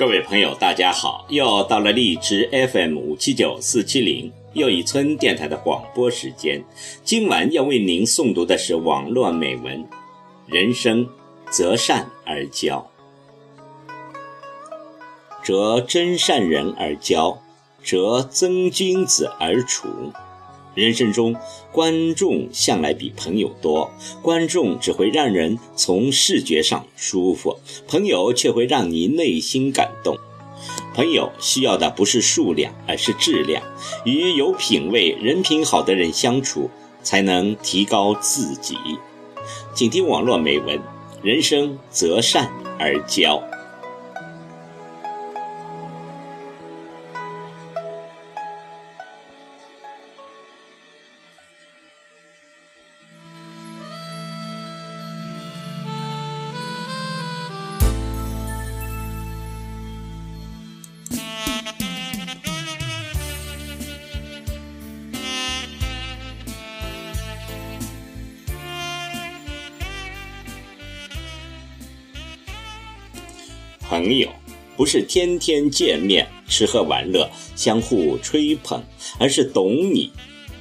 各位朋友，大家好！又到了荔枝 FM 五七九四七零又一村电台的广播时间。今晚要为您诵读的是网络美文《人生择善而交》，择真善人而交，择真君子而处。人生中，观众向来比朋友多。观众只会让人从视觉上舒服，朋友却会让你内心感动。朋友需要的不是数量，而是质量。与有品位、人品好的人相处，才能提高自己。请听网络美文：人生择善而交。朋友不是天天见面吃喝玩乐相互吹捧，而是懂你，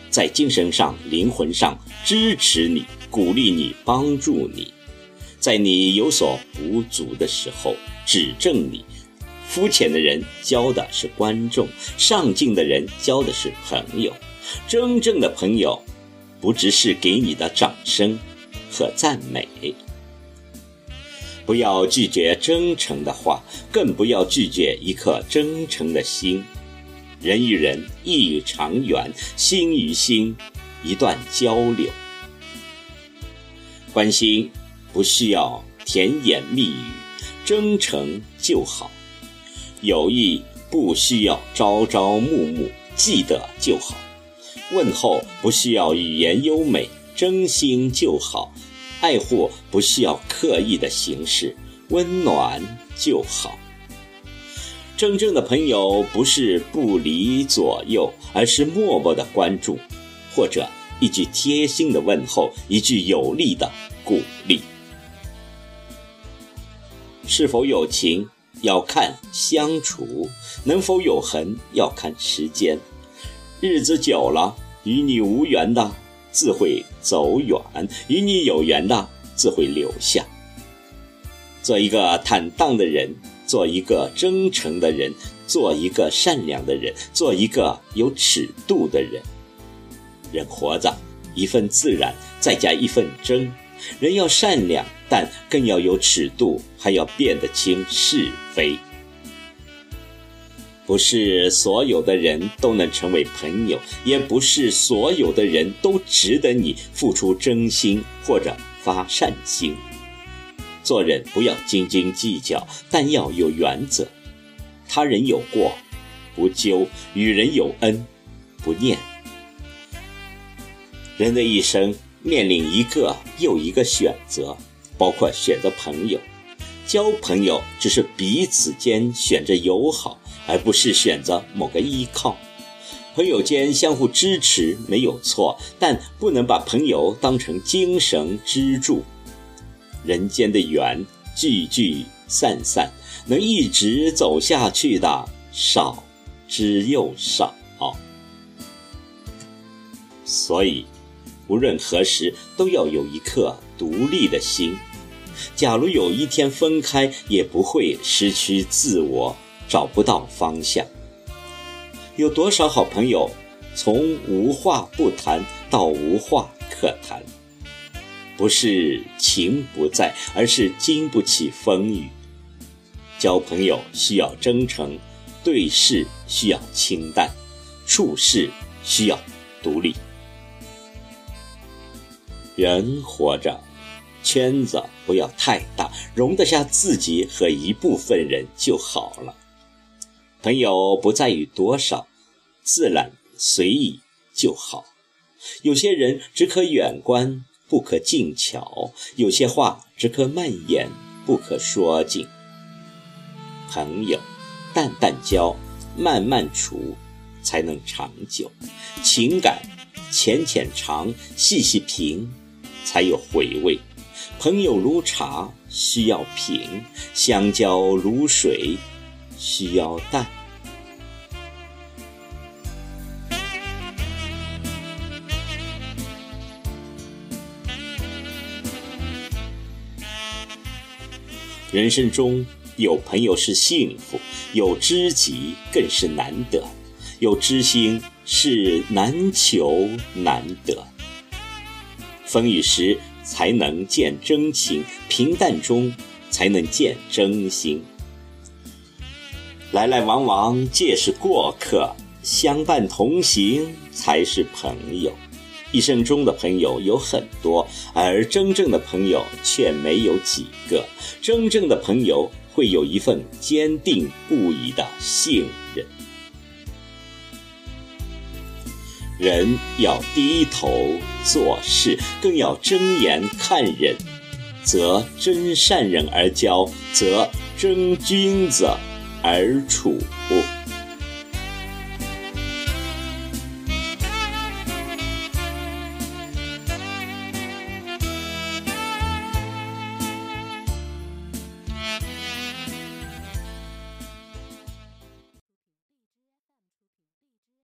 在精神上、灵魂上支持你、鼓励你、帮助你，在你有所不足的时候指正你。肤浅的人交的是观众，上进的人交的是朋友。真正的朋友，不只是给你的掌声和赞美。不要拒绝真诚的话，更不要拒绝一颗真诚的心。人与人，一长远；心与心，一段交流。关心不需要甜言蜜语，真诚就好；友谊不需要朝朝暮暮，记得就好；问候不需要语言优美，真心就好。爱护不需要刻意的形式，温暖就好。真正的朋友不是不离左右，而是默默的关注，或者一句贴心的问候，一句有力的鼓励。是否有情要看相处，能否有痕要看时间。日子久了，与你无缘的。自会走远，与你有缘的自会留下。做一个坦荡的人，做一个真诚的人，做一个善良的人，做一个有尺度的人。人活着，一份自然，再加一份真。人要善良，但更要有尺度，还要辨得清是非。不是所有的人都能成为朋友，也不是所有的人都值得你付出真心或者发善心。做人不要斤斤计较，但要有原则。他人有过，不究；与人有恩，不念。人的一生面临一个又一个选择，包括选择朋友。交朋友只是彼此间选择友好。而不是选择某个依靠，朋友间相互支持没有错，但不能把朋友当成精神支柱。人间的缘聚聚散散，能一直走下去的少之又少。所以，无论何时都要有一颗独立的心。假如有一天分开，也不会失去自我。找不到方向，有多少好朋友从无话不谈到无话可谈？不是情不在，而是经不起风雨。交朋友需要真诚，对事需要清淡，处事需要独立。人活着，圈子不要太大，容得下自己和一部分人就好了。朋友不在于多少，自然随意就好。有些人只可远观，不可近瞧；有些话只可慢言，不可说尽。朋友，淡淡交，慢慢处，才能长久。情感，浅浅尝，细细品，才有回味。朋友如茶，需要品；相交如水。需要淡。人生中有朋友是幸福，有知己更是难得，有知心是难求难得。风雨时才能见真情，平淡中才能见真心。来来往往皆是过客，相伴同行才是朋友。一生中的朋友有很多，而真正的朋友却没有几个。真正的朋友会有一份坚定不移的信任。人要低头做事，更要睁眼看人。则真善人而交，则真君子而处。